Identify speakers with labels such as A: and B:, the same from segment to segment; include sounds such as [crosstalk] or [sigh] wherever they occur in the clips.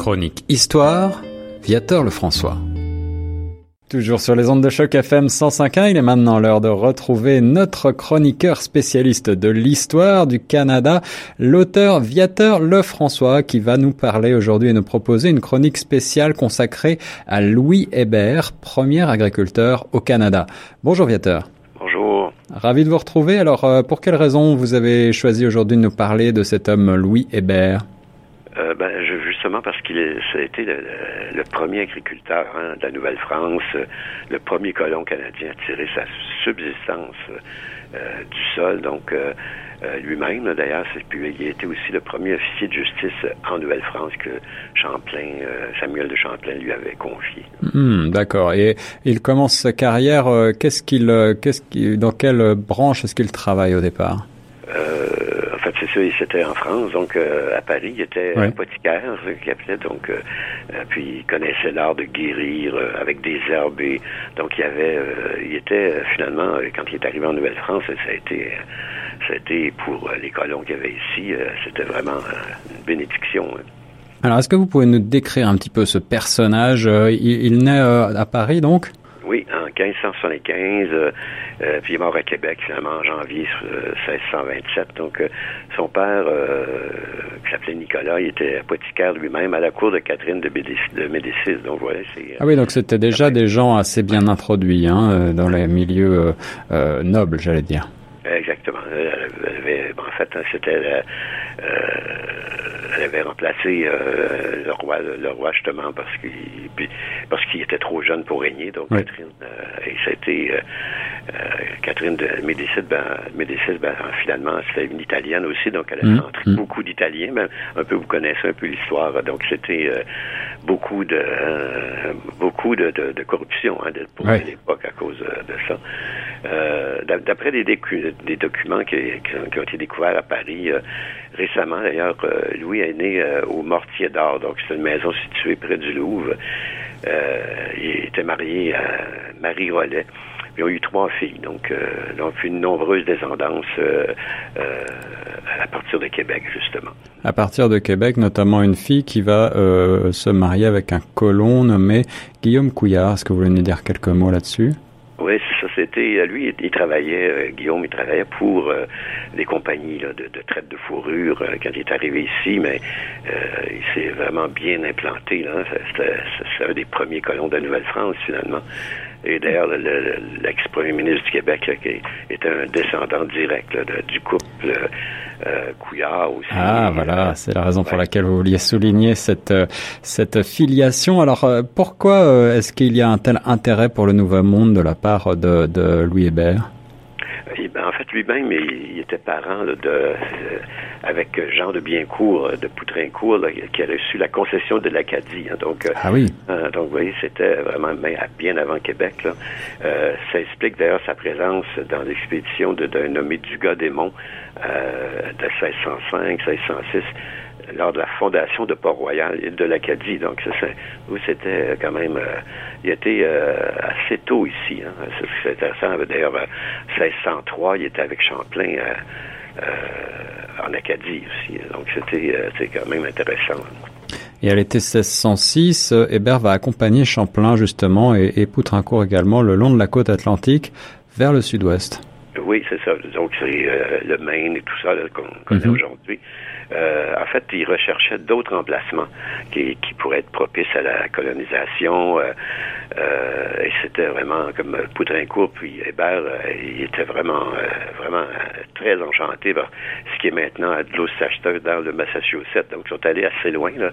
A: Chronique Histoire, Viateur Lefrançois. Toujours sur les ondes de choc FM 105.1, il est maintenant l'heure de retrouver notre chroniqueur spécialiste de l'histoire du Canada, l'auteur Viateur Lefrançois, qui va nous parler aujourd'hui et nous proposer une chronique spéciale consacrée à Louis Hébert, premier agriculteur au Canada. Bonjour Viateur.
B: Bonjour.
A: Ravi de vous retrouver. Alors, euh, pour quelle raison vous avez choisi aujourd'hui de nous parler de cet homme Louis Hébert?
B: Euh, ben, justement parce qu'il a été le, premier agriculteur hein, de la Nouvelle-France, le premier colon canadien à tirer sa subsistance euh, du sol. Donc, euh, lui-même, d'ailleurs, il a été aussi le premier officier de justice en Nouvelle-France que Champlain, Samuel de Champlain lui avait confié.
A: Hmm, D'accord. Et il commence sa carrière. qu'est-ce qu'il, dans quelle branche est-ce qu'il travaille au départ?
B: C'est ça, il était en France, donc euh, à Paris, il était apothicaire, qu'il appelait, donc, euh, euh, puis il connaissait l'art de guérir avec des herbes, et donc il avait, il était finalement, quand il est arrivé en Nouvelle-France, ça a été, ça a été pour les colons qu'il y avait ici, c'était vraiment une bénédiction. Hein.
A: Alors, est-ce que vous pouvez nous décrire un petit peu ce personnage il, il naît à Paris, donc?
B: Oui, en 1575. Euh, puis il est mort à Québec finalement en janvier 1627. Euh, Donc euh, son père, qui s'appelait Nicolas, il était apothicaire lui-même à la cour de Catherine de, Médicis. Donc voilà, c'est.
A: Ah oui, donc c'était déjà des gens assez bien introduits hein, dans les milieux nobles, j'allais dire.
B: Exactement. en fait, c'était elle avait remplacé euh, le roi, le roi justement parce qu'il parce qu'il était trop jeune pour régner. Donc Catherine, euh, et c'était euh, Catherine de Médicis, ben, Médicis, ben, finalement c'était une italienne aussi, donc elle a mmh. rentré mmh. beaucoup d'Italiens. Un peu vous connaissez un peu l'histoire. Donc c'était beaucoup de beaucoup de, de, de corruption hein, pour l'époque à cause de ça. D'après des, des, documents qui, qui, ont été découverts à Paris récemment, d'ailleurs, Louis est né euh, au Mortier d'Or, donc c'est une maison située près du Louvre. Euh, il était marié à Marie Rollet. Ils ont eu trois filles, donc, euh, donc une nombreuse descendance à partir de Québec, justement.
A: À partir de Québec, notamment une fille qui va se marier avec un colon nommé Guillaume Couillard. Est-ce que vous voulez nous dire quelques mots là-dessus?
B: Oui, ça. C'était lui, il travaillait, euh, Guillaume, il travaillait pour euh, des compagnies de, traite de fourrure euh, quand il est arrivé ici, mais il s'est vraiment bien implanté. C'est un des premiers colons de la Nouvelle-France finalement. Et d'ailleurs, l'ex-premier ministre du Québec, qui était un descendant direct du couple euh, Couillard aussi.
A: Ah, voilà, c'est la raison pour laquelle vous vouliez souligner cette, euh, cette filiation. Alors, euh, pourquoi est-ce qu'il y a un tel intérêt pour le Nouveau Monde de la part de, de Louis Hébert?
B: Ben, en fait, lui-même, il, était parent de, euh, avec Jean de Biencourt, euh, de Poutrincourt, qui a reçu la concession de l'Acadie. Hein. donc,
A: euh, ah oui.
B: donc, vous voyez, c'était vraiment bien avant Québec. ça explique d'ailleurs sa présence dans l'expédition d'un nommé Dugas des Monts de 1605, 1606 lors de la fondation de Port-Royal et de l'Acadie. Donc, c'était quand même, euh, il était euh, assez tôt ici. Hein. C'est intéressant. D'ailleurs, en 1603, il était avec Champlain euh, en Acadie aussi. Donc, c'était quand même intéressant.
A: Et à l'été 1606, Hébert va accompagner Champlain justement et, et Poutrincourt également le long de la côte atlantique vers le sud-ouest.
B: Oui, c'est ça. Donc, c'est le Maine et tout ça qu'on connaît mhm. aujourd'hui. Euh, en fait, il recherchait d'autres emplacements qui, qui, pourraient être propices à la colonisation. Euh, euh, et c'était vraiment comme Poutrincourt puis Hébert, il était vraiment, vraiment très enchanté par ce qui est maintenant à Gloucester dans le Massachusetts. Donc, ils sont allés assez loin. Là.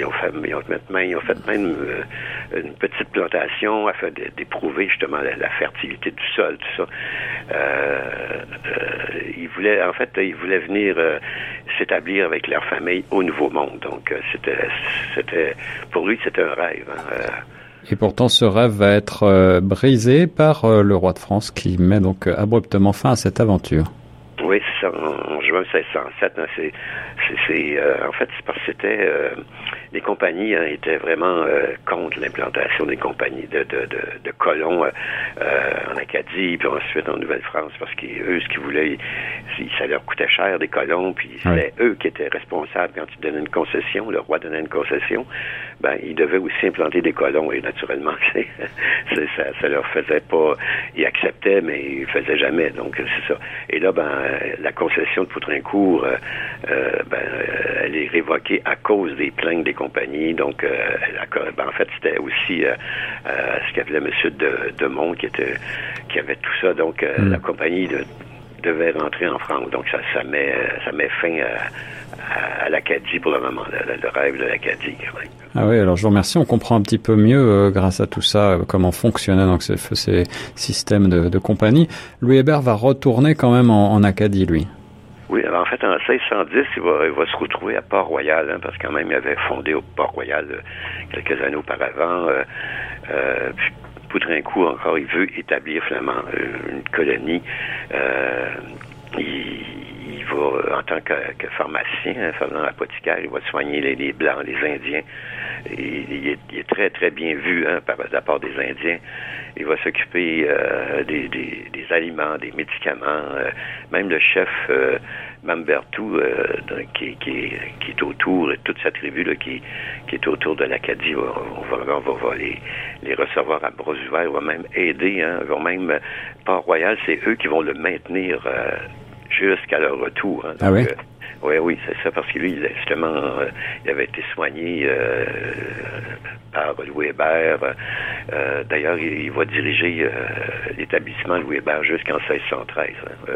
B: Ils, ont fait, ils, ont fait, ils ont fait même une petite plantation afin d'éprouver justement la, fertilité du sol, tout ça. ils voulaient, en fait, ils voulaient venir euh, s'établir avec leur famille au Nouveau Monde. Donc, euh, c'était, c'était, pour lui, c'était un rêve. Hein, euh.
A: Et pourtant, ce rêve va être brisé par le roi de France qui met donc abruptement fin à cette aventure.
B: Oui, c'est ça. En, juin 1607. Hein, c'est, euh, en fait, c'est parce que c'était euh, les compagnies hein, étaient vraiment euh, contre l'implantation des compagnies de, de, de, de colons en Acadie, puis ensuite en Nouvelle-France, parce qu'eux, ce qu'ils voulaient, ça leur coûtait cher des colons, puis c'était eux qui étaient responsables quand ils donnaient une concession, le roi donnait une concession, ben ils devaient aussi implanter des colons, et naturellement, [laughs] ça, ça leur faisait pas, ils acceptaient, mais ils faisaient jamais, donc c'est ça. Et là, ben, la concession de Poutrincourt, euh, euh, ben, euh, est révoquée à cause des plaintes des compagnies. Donc, ben, en fait, c'était aussi ce qu'appelait M. De, Demont qui était qui avait tout ça. Donc, hmm. la compagnie devait rentrer en France. Donc, ça, ça met ça met fin à, l'Acadie pour le moment, le, rêve de l'Acadie.
A: Ah oui, alors je vous remercie. On comprend un petit peu mieux, grâce à tout ça, comment fonctionnaient donc ces, ces systèmes de, de, compagnie. Louis Hébert va retourner quand même en Acadie, lui.
B: Oui, alors en fait, en 1610, il va, il va se retrouver à Port-Royal, hein, parce que quand même, il avait fondé au Port-Royal euh, quelques années auparavant. Euh, euh, Poutrincourt, encore, il veut établir finalement euh, une colonie. il, il va, en tant que, que pharmacien, hein, apothicaire, il va soigner les, Blancs, les Indiens. Il, est, très, très bien vu hein, par la part des Indiens. Il va s'occuper euh, des, aliments, des médicaments. Euh, même le chef euh, Mambertou, euh, qui, est autour, toute sa tribu qui, est autour de l'Acadie, on va, on les, recevoir à bras ouverts, va même aider, hein, va même, Port-Royal, c'est eux qui vont le maintenir jusqu'à leur retour. Hein,
A: ah oui?
B: Oui, oui, c'est ça, parce que lui, justement, euh, il avait été soigné euh, par Louis Hébert. Euh, d'ailleurs, il, va diriger l'établissement Louis Hébert jusqu'en 1613. Hein.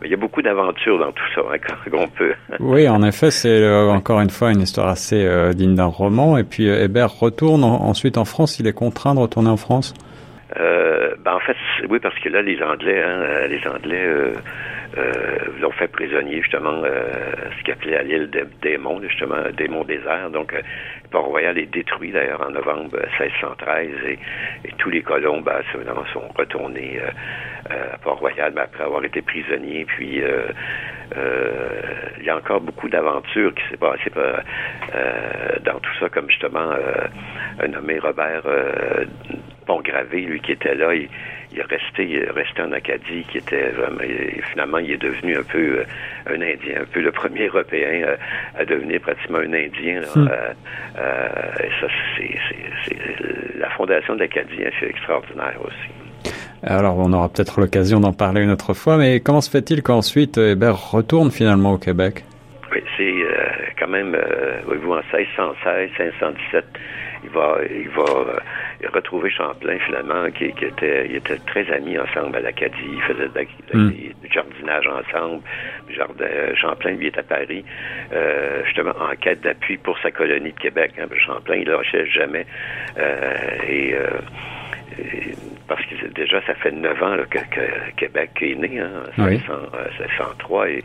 B: mais il y a beaucoup d'aventures dans tout ça, hein, quand on peut. [laughs]
A: oui, en effet, c'est encore une fois une histoire assez digne d'un roman. Et puis Hébert retourne ensuite en France. Il est contraint de retourner en France?
B: Ben, en fait, oui, parce que là, les Anglais, hein, les Anglais euh, l'ont fait prisonnier, justement, euh, ce qu'ils appelait à l'île de Démon, justement, Démon désert. Donc, euh, Port-Royal est détruit, d'ailleurs, en novembre 1613, et, tous les colons, ben, sont retournés à Port-Royal, mais après avoir été prisonniers. Puis, il y a encore beaucoup d'aventures qui s'est passé dans tout ça, comme justement un nommé Robert Pont-Gravé, lui qui était là, il, il est resté, il est resté en Acadie, qui était vraiment, finalement, il est devenu un peu euh, un Indien, un peu le premier Européen euh, à, devenir pratiquement un Indien. Hmm. Euh, et ça, c'est, la fondation de l'Acadie, hein, c'est extraordinaire aussi.
A: Alors, on aura peut-être l'occasion d'en parler une autre fois, mais comment se fait-il qu'ensuite Hébert retourne finalement au Québec?
B: Oui, c'est quand même, voyez-vous, en 1616, 1617, il va, il va euh, retrouver Champlain finalement, qui, qui était, il était très amis ensemble à l'Acadie, ils faisaient hmm. du jardinage ensemble. Jardin, euh, Champlain, lui, est à Paris, euh, justement en quête d'appui pour sa colonie de Québec. Hein. Champlain, il lâchait jamais. et parce que déjà, ça fait neuf ans que, Québec est né, hein, 1603 et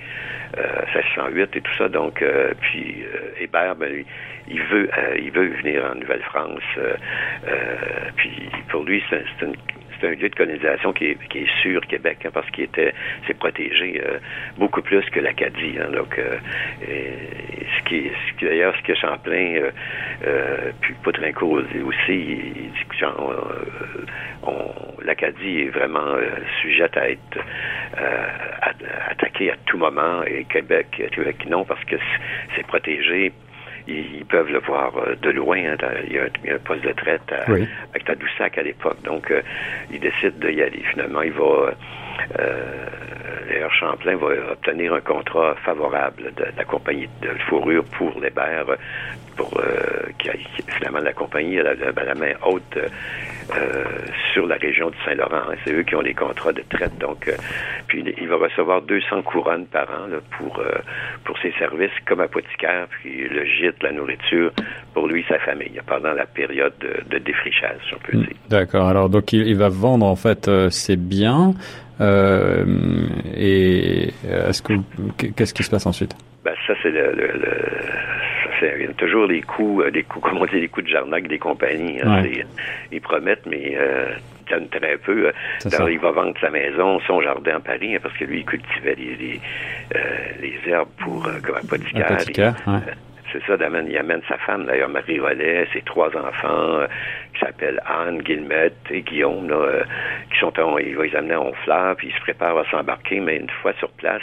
B: euh, 1608 et tout ça. Donc, euh, puis euh, Hébert, ben, il veut, euh, il veut venir en Nouvelle-France. puis pour lui, c'est une c'est un lieu de colonisation qui est, sûr Québec, hein, parce qu'il était, c'est protégé euh, beaucoup plus que l'Acadie. Hein, donc, euh, ce qui, d'ailleurs, ce que Champlain, euh puis Poutrincourt aussi, il, dit que l'Acadie est vraiment sujette à être attaquée à tout moment, et Québec, Québec non, parce que c'est protégé ils, peuvent le voir euh, de loin. Hein, il, y a un, poste de traite à, oui. Tadoussac à l'époque. Donc, euh, il décide d'y aller. Finalement, il va... Euh, D'ailleurs, Champlain va obtenir un contrat favorable de, la compagnie de fourrure pour les bers, pour euh, qui, finalement la compagnie a la, main haute euh, sur la région du Saint-Laurent. Hein. C'est eux qui ont les contrats de traite. Donc, euh, puis il va recevoir 200 couronnes par an là, pour pour ses services comme apothicaire, puis le gîte, la nourriture pour lui et sa famille pendant la période de, de défrichage, on peut hmm. dire.
A: D'accord. Alors donc il, il, va vendre en fait ses biens. Euh, et est-ce que qu'est-ce qui se passe ensuite?
B: Ben, ça c'est le, le, le a toujours les coups, des coups, [laughs] comme on dit, les coups de jarnac des compagnies. Hein, ils promettent, mais euh, donne très peu. il va vendre sa maison, son jardin à Paris, hein, parce que lui, il cultivait les, les, herbes pour comme apothicaire. C'est ça, il amène sa femme, d'ailleurs, Marie Rollet, ses trois enfants, qui s'appellent Anne, Guillemette et Guillaume, qui sont il va les amener à Honfleur, puis il se prépare à s'embarquer, mais une fois sur place,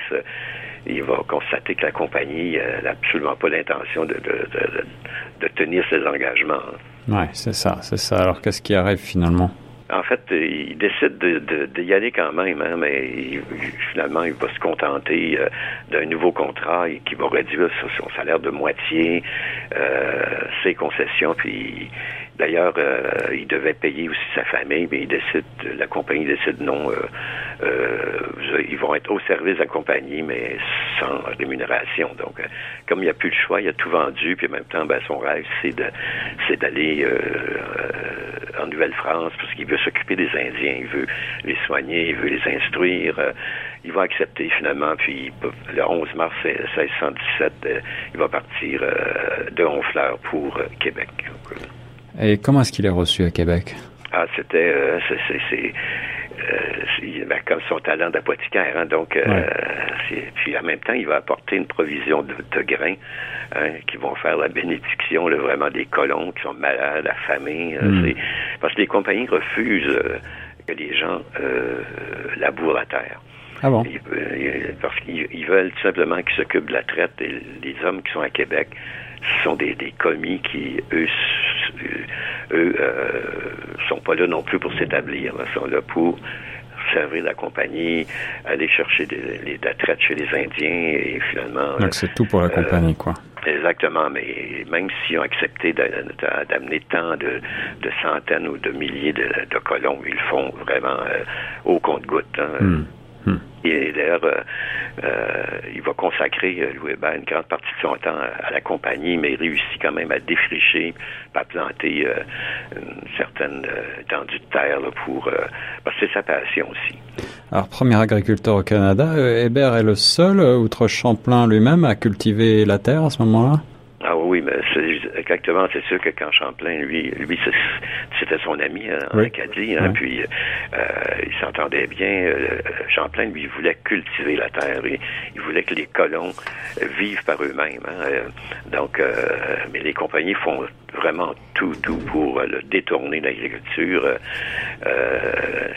B: il va constater que la compagnie n'a absolument pas l'intention de, de, tenir ses engagements.
A: Oui, c'est ça, c'est ça. Alors qu'est-ce qui arrive finalement?
B: En fait, il décide d'y aller quand même, hein, mais finalement, il va se contenter euh, d'un nouveau contrat qui va réduire son, salaire de moitié, euh, ses concessions, puis D'ailleurs, euh, il devait payer aussi sa famille, mais il décide, la compagnie décide non, euh, euh, ils vont être au service de la compagnie, mais sans rémunération. Donc, comme il n'y a plus le choix, il a tout vendu, puis en même temps, ben, son rêve, c'est de, d'aller Nouvelle-France parce qu'il veut s'occuper des Indiens, il veut les soigner, il veut les instruire. il va accepter finalement, puis le 11 mars 1617, il va partir de Honfleur pour Québec.
A: Et comment est-ce qu'il est reçu à Québec?
B: Ah, c'était, euh, euh, ben, comme son talent d'apothicaire, hein, donc, euh, puis en même temps, il va apporter une provision de, de grains hein, qui vont faire la bénédiction, vraiment des colons qui sont malades, affamés. Hmm. parce que les compagnies refusent que les gens labourent la terre.
A: Ah bon?
B: parce qu'ils veulent tout simplement qu'ils s'occupent de la traite et les hommes qui sont à Québec sont des, des commis qui, eux, eux euh, sont pas là non plus pour s'établir. Ils sont là pour servir la compagnie, aller chercher des, les, la traite chez les Indiens et finalement...
A: Donc c'est tout pour la euh, compagnie, quoi.
B: Exactement, mais même s'ils ont accepté d'amener tant de, de, centaines ou de milliers de, de colons, ils le font vraiment euh, au compte-goutte. Hein. Hmm. Hmm. Et d'ailleurs, euh, euh, il va consacrer, euh, Louis Hébert, une grande partie de son temps à, la compagnie, mais il réussit quand même à défricher, à planter une certaine étendue de terre pour... parce que c'est sa passion aussi.
A: Alors, premier agriculteur au Canada, Hébert est le seul, outre Champlain lui-même, à cultiver la terre à ce moment-là?
B: Ah oui, mais exactement. C'est sûr que quand Champlain, lui, lui, c'était son ami hein, en Acadie, hein, puis euh, il s'entendait bien. Euh, Champlain, lui, voulait cultiver la terre. Il, il voulait que les colons vivent par eux-mêmes. Hein, euh, donc, mais les compagnies font vraiment tout, tout pour le détourner de l'agriculture.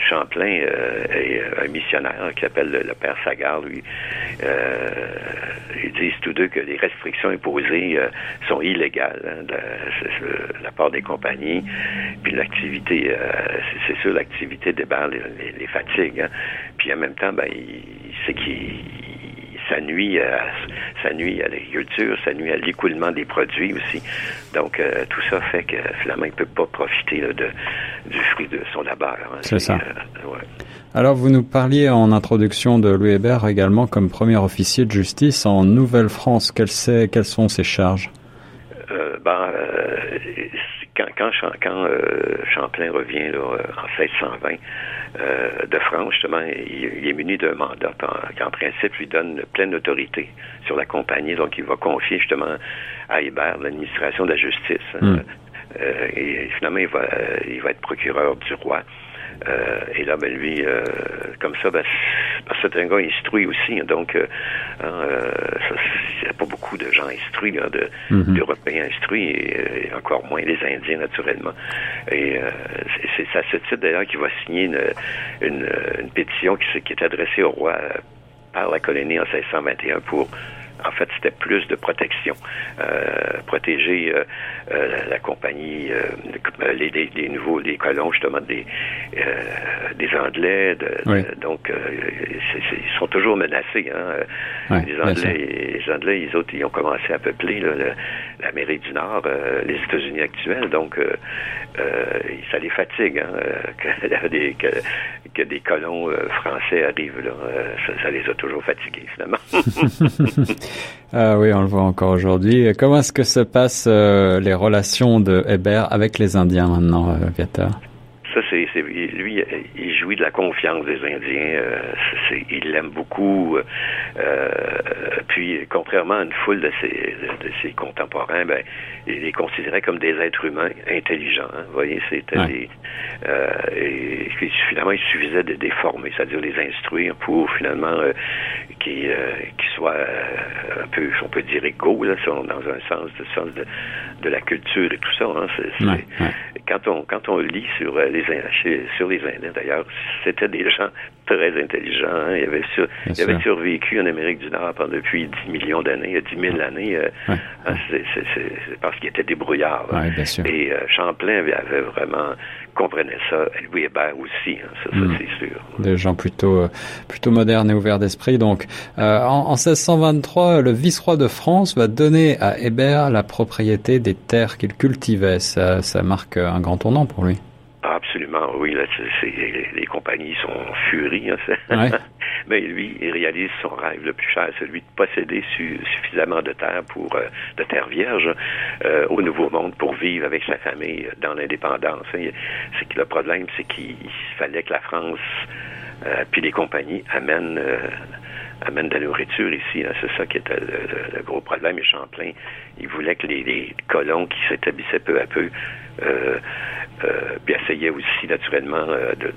B: Champlain est un missionnaire qui s'appelle le, père Sagard, lui. Ils disent tous deux que les restrictions imposées sont illégales hein, de, la part des compagnies. Puis l'activité, euh, c'est sûr, l'activité débarre les, les, fatigues. Hein. Puis en même temps, ben, c'est qu'il ça nuit à, ça nuit à l'agriculture, ça nuit à l'écoulement des produits aussi. Donc euh, tout ça fait que finalement il peut pas profiter de, du fruit de son labeur.
A: Hein. C'est ça. Euh, Alors vous nous parliez en introduction de Louis Hébert également comme premier officier de justice en Nouvelle-France. Quelles, quelles sont ses charges?
B: Euh, ben, quand, quand, quand euh, Champlain revient là, en 1620 de France, justement, il, est muni d'un mandat qui, en principe, lui donne pleine autorité sur la compagnie. Donc, il va confier justement à Hébert l'administration de la justice. Hein. Hmm. et finalement, il va, il va être procureur du roi. Euh, et là, ben lui, euh, comme ça, ben, c'est un gars instruit aussi. Hein, donc, euh, hein, il n'y a pas beaucoup de gens instruits, de, mm-hmm. d'Européens instruits, et, encore moins les Indiens, naturellement. Et c'est, à ce titre, d'ailleurs, qu'il va signer une, une, une pétition qui, qui est adressée au roi par la colonie en 1621 pour en fait, c'était plus de protection. Euh, protéger euh, euh, la, compagnie, les, les, nouveaux, les colons, justement, des, des Anglais. donc, ils sont toujours menacés. Hein. les, Anglais, les Anglais, les autres, ils ont commencé à peupler l'Amérique du Nord, les États-Unis actuels. Donc, ça les fatigue hein, [laughs] que, des colons français arrivent là. Ça, ça, les a toujours fatigués, finalement. [laughs]
A: Ah oui, on le voit encore aujourd'hui. Comment est-ce que se passent euh, les relations de Hébert avec les Indiens maintenant, euh,
B: ça, c'est, lui, il jouit de la confiance des Indiens. Euh, il l'aime beaucoup. Euh, puis, contrairement à une foule de ses, de, ses contemporains, ben, il les considérait comme des êtres humains intelligents. Hein. Vous voyez, c'était des, euh, et, finalement, il suffisait de déformer, c'est-à-dire les instruire pour finalement qu'ils soient un peu, on peut dire, égaux là, dans un sens, de sens de, de la culture et tout ça. Hein. Quand on quand on lit sur les sur les Indiens d'ailleurs, c'était des gens très intelligents. Hein. Ils, avaient sur, survécu en Amérique du Nord pendant depuis 10 millions d'années, 10 000 années. Euh, hein, c'est parce qu'ils étaient débrouillards. Et euh, Champlain avait, vraiment comprenait ça. Louis Hébert aussi, hein, ça, hmm. c'est sûr.
A: Des gens plutôt euh, plutôt modernes et ouverts d'esprit. Donc, en, 1623, le vice-roi de France va donner à Hébert la propriété des terres qu'il cultivait. Ça, ça marque un grand tournant pour lui.
B: Absolument, oui. Là, les compagnies sont furies. Hein, [laughs] Mais lui, il réalise son rêve le plus cher, celui de posséder suffisamment de terre pour euh, de terre vierge euh, au Nouveau Monde pour vivre avec sa famille dans l'indépendance. Hein. C'est que le problème, c'est qu'il fallait que la France euh, puis les compagnies amènent amène de la nourriture ici. C'est ça qui était le, gros problème. Et Champlain, il voulait que les, colons qui s'établissaient peu à peu euh, euh, puis essayaient aussi naturellement euh, de,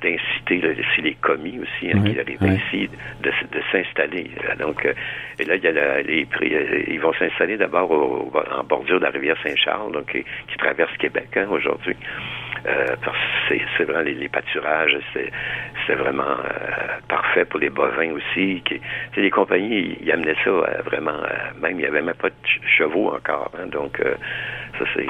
B: d'inciter les commis aussi hein, qui arrivaient ici de, s'installer. Donc et là il y a les ils vont s'installer d'abord en bordure de la rivière Saint-Charles donc qui, traverse Québec hein, aujourd'hui. Euh, parce que c'est vraiment les, pâturages, c'est vraiment euh, parfait pour les bovins aussi. Qui, les compagnies, ils, amenaient ça euh, vraiment, même il n'y avait même pas de chevaux encore. Hein, donc ça c'est,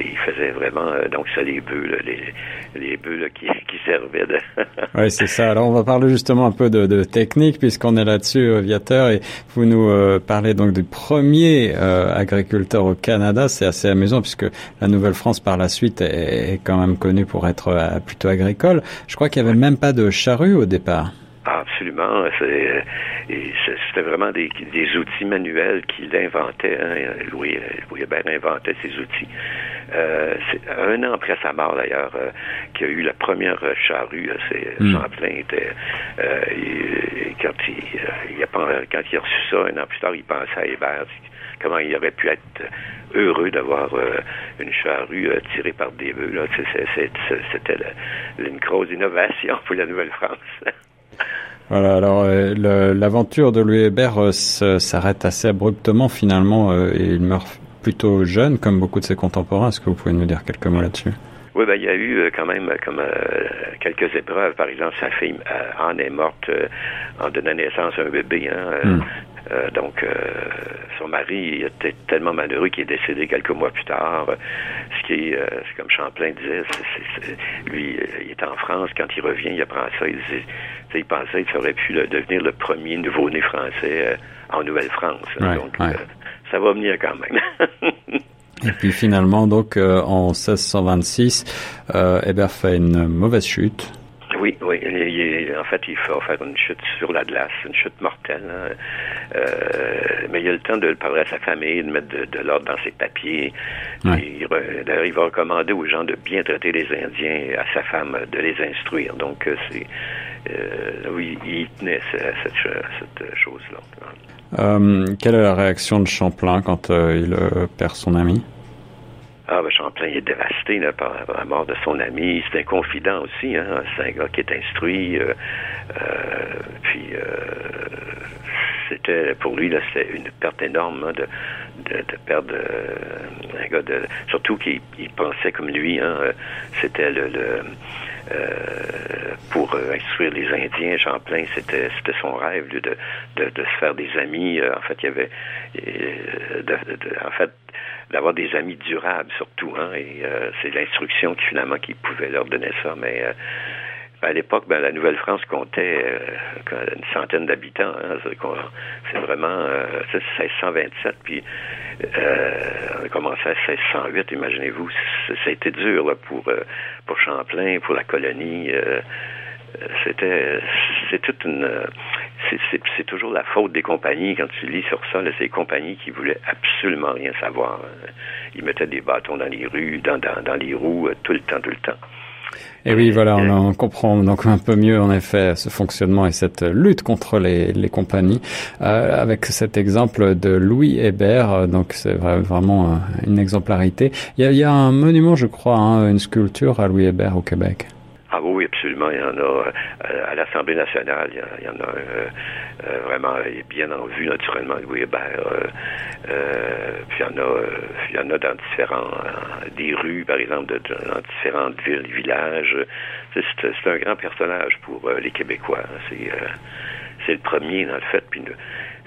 B: ils faisaient vraiment donc ça les bœufs, les, les bœufs qui, [laughs] qui servaient de. [laughs]
A: oui, c'est ça. Alors on va parler justement un peu de, de technique puisqu'on est là-dessus, Viateur, et vous nous parlez donc du premier agriculteur au Canada. C'est assez amusant puisque la Nouvelle-France par la suite est, est quand même connu pour être euh, plutôt agricole. Je crois qu'il n'y avait même pas de charrue au départ.
B: Absolument. C'était vraiment des, outils manuels qu'il inventait. Hein. Louis, Louis Hébert inventait ces outils. Euh, c'est un an après sa mort, d'ailleurs, euh, qu'il a eu la première charrue. C'est hmm. Champlain était... quand, il, a, quand il a reçu ça, un an plus tard, il pensait à Hébert comment il aurait pu être heureux d'avoir euh, une charrue euh, tirée par des bœufs. C'était une grosse innovation [laughs] pour la Nouvelle-France.
A: Voilà, alors euh, l'aventure de Louis Hébert s'arrête assez abruptement finalement et il meurt plutôt jeune comme beaucoup de ses contemporains. Est-ce que vous pouvez nous dire quelques mots là-dessus?
B: Oui, ben, il y a eu quand même comme quelques épreuves. Par exemple, sa fille Anne est morte en donnant naissance à un bébé. Hein, hmm. Euh, donc, euh, son mari était tellement malheureux qu'il est décédé quelques mois plus tard. Ce qui est, euh, comme Champlain disait, lui, il est en France, quand il revient, il apprend ça, il, il pensait qu'il aurait pu devenir le premier nouveau-né français en Nouvelle-France. donc, ça va venir quand même. [laughs]
A: Et puis finalement, donc, en 1626, Hébert fait une mauvaise chute.
B: Oui, oui. En fait, il faut faire une chute sur la glace, une chute mortelle. Hein. Euh, mais il a le temps de parler à sa famille, de mettre de, l'ordre dans ses papiers. D'ailleurs, il va recommander aux gens de bien traiter les Indiens, à sa femme de les instruire. Donc, euh, c'est euh, oui, il tenait à cette, cette chose-là.
A: quelle est la réaction de Champlain quand il perd son ami?
B: Ah, ben Champlain est dévasté par, la mort de son ami. C'est un confident aussi. Hein? C'est un gars qui est instruit. Euh, euh, puis, euh, c'était pour lui, là, c'était une perte énorme hein, de, de, de, perdre un gars de. Surtout qu'il pensait comme lui. Hein, c'était le, le pour instruire les Indiens. Champlain, c'était c'était son rêve de, de, de, se faire des amis. en fait, il y avait, en fait, d'avoir des amis durables surtout. Hein, et euh, c'est l'instruction qui finalement qui pouvait leur donner ça. Mais euh, à l'époque, ben, la Nouvelle-France comptait euh, une centaine d'habitants. Hein, c'est vraiment 1627, puis on a commencé à 1608. Imaginez-vous, ça a été dur là, pour Champlain, pour la colonie. c'était c'est une c'est toujours la faute des compagnies. Quand tu lis sur ça, c'est les compagnies qui voulaient absolument rien savoir. Ils mettaient des bâtons dans les rues, dans, dans les roues, tout le temps, tout le temps.
A: Et oui, voilà, on, comprend donc un peu mieux en effet ce fonctionnement et cette lutte contre les, les compagnies euh, avec cet exemple de Louis Hébert. Donc c'est vraiment euh, une exemplarité. Il y a, il y a un monument, je crois, hein, une sculpture à Louis Hébert au Québec.
B: Ah oui, absolument. Il y en a euh, à l'Assemblée nationale. Il y en a, euh, euh, vraiment bien en vue, naturellement, Louis Hébert. puis il y en a, il y en a dans différents, des rues, par exemple, dans différentes villes, villages. C'est un grand personnage pour les Québécois. C'est c'est le premier, dans le fait. Puis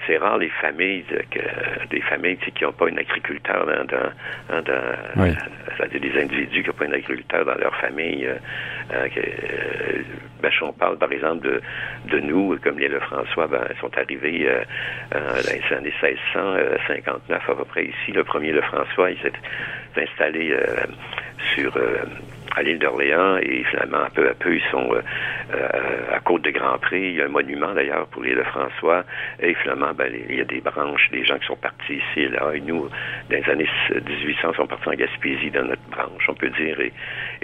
B: c'est rare les familles que, des familles qui n'ont pas un agriculteur dans, dans, dans c'est-à-dire des individus qui n'ont pas un agriculteur dans leur famille. Euh, euh, euh ben, on parle par exemple de, de nous, comme les Lefrançois, ben, ils sont arrivés euh, dans les années 1659 à peu près ici. Le premier Lefrançois, il s'est installé sur à l'île d'Orléans et finalement, peu à peu, ils sont euh, euh, à Côte de Grand Prix. Il y a un monument d'ailleurs pour l'île de François. Et finalement, ben, il y a des branches, des gens qui sont partis ici et là. Et nous, dans les années 1800, sont partis en Gaspésie dans notre branche, on peut dire. Et,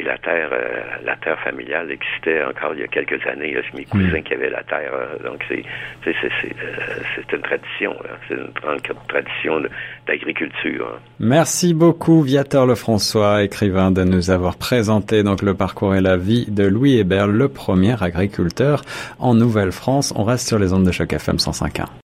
B: la terre, euh, la terre familiale existait encore il y a quelques années. C'est mes cousins qui avaient la terre. donc c'est c'est une tradition. C'est une tradition d'agriculture.
A: Merci beaucoup, Viateur Lefrançois, écrivain, de nous avoir présenté donc le parcours et la vie de Louis Hébert, le premier agriculteur en Nouvelle-France. On reste sur les ondes de choc FM 105.1.